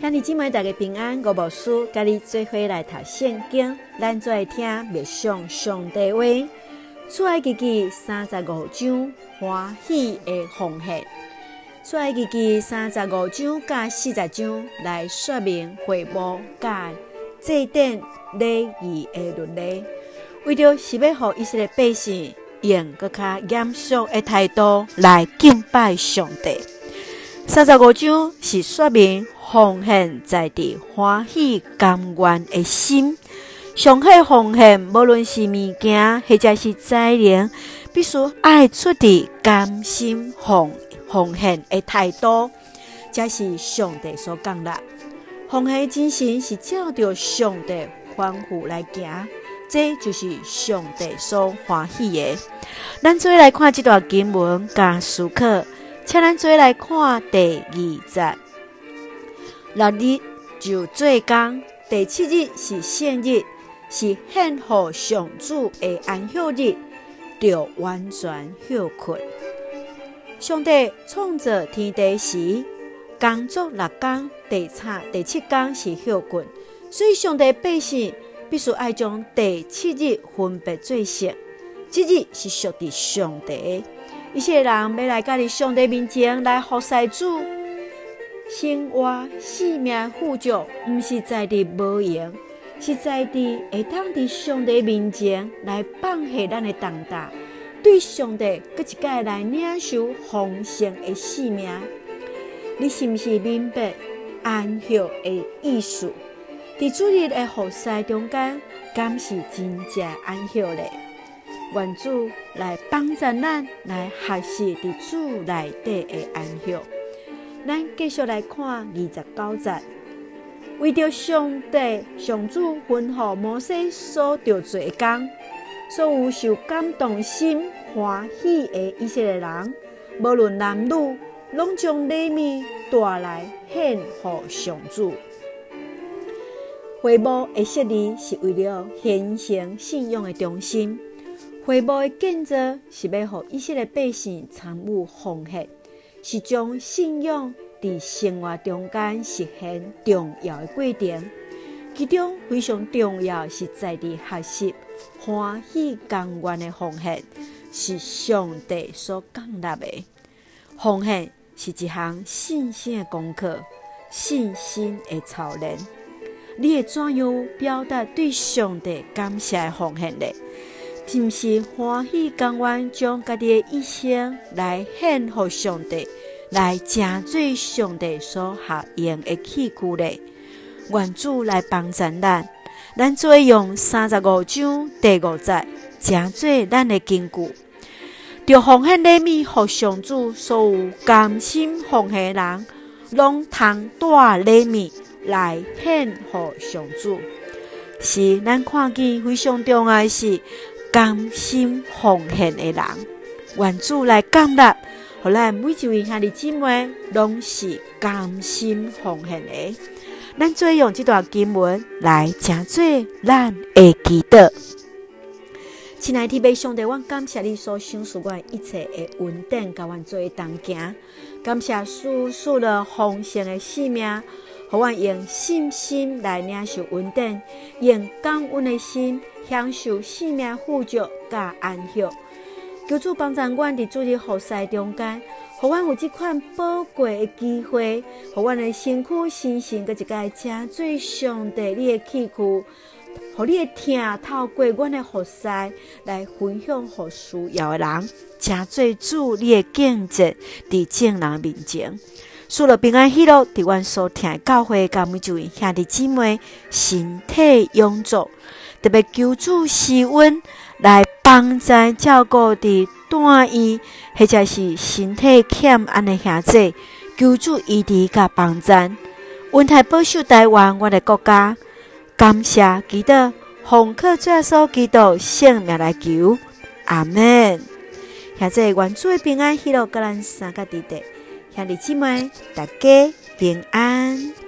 兄弟姊妹大家平安，我无事，甲你做伙来读圣经，咱做爱听默上上帝话。出埃及记三十五章欢喜的奉献，出埃及记三十五章甲四十章来说明会幕甲祭典礼仪的伦理，为着是要互以色列百姓用搁较严肃的态度来敬拜上帝。三十五章是说明奉献在地欢喜甘愿的心，上好奉献，无论是物件或者是材料，必须爱出的甘心奉奉献的态度，这是上帝所讲的。奉献精神是照着上帝吩咐来行，这就是上帝所欢喜的。咱做来看这段经文加思考。请咱做来看第二节，六日就做工，第七日是圣日，是献给上主的安息日，就完全休困。上帝创造天地时，工作六工，第七第七工是休困，所以上帝百姓必须爱将第七日分别做圣，这日是属于上帝。一些人要来家里上帝面前来服侍主，生活性命富足，毋是在地无用，是在地会当伫上帝面前来放下咱的重担，对上帝搁一摆来领受丰盛的性命。你是不是明白安息的意思？伫主日的服侍中间，敢是真正安息咧？愿主来帮助咱，来学习伫主内底的安息。咱继续来看二十九节，为着上帝上主吩咐摩西所着做的工，所有受感动心欢喜的以色列人，无论男女，拢将礼物带来献给上主。会幕的设立是为了显现信仰的中心。会幕的建造是要让以色列百姓参与奉献，是将信仰伫生活中间实现重要的过程。其中非常重要是在地学习欢喜甘愿的奉献，是上帝所建立的。奉献是一项信心的功课，信心的操练。你会怎样表达对上帝感谢的奉献呢？是毋是欢喜甘愿将家己的一生来献给上帝，来成做上帝所合用的器具咧？愿主来帮助咱，咱做用三十五章第五节，成做咱的根据。着奉献礼物互上主，所有甘心奉献人，拢通带礼物来献互上主。是咱看见非常重要的是。甘心奉献的人，愿主来感纳，互咱每一位兄弟姊妹拢是甘心奉献的。咱做用这段经文来成做咱的祈祷。亲爱的弟兄弟，我感谢你所赏赐我一切的恩典，甲阮做同行。感谢赐赐了奉献的性命。互阮用信心来领受稳定，用感恩的心享受生命富足甲安息。求主帮助阮伫主日服侍中间，互阮有这款宝贵的机会，互阮的身躯、心性搁一个成做上帝你的器具，互你的听透过阮的服侍来分享互需要的人，成做主你的见证伫众人面前。赐了平安喜乐，伫阮所听教会，甲每一位兄弟姊妹身体永驻，特别求助施恩来帮助照顾伫住院或者是身体欠安的兄弟，求助医治甲帮助，温台保守台湾我的国家，感谢祈祷，奉靠主耶稣基督圣命来求，阿门。现在愿主的平安喜乐，甲咱三个弟弟。兄弟姊妹，大家平安。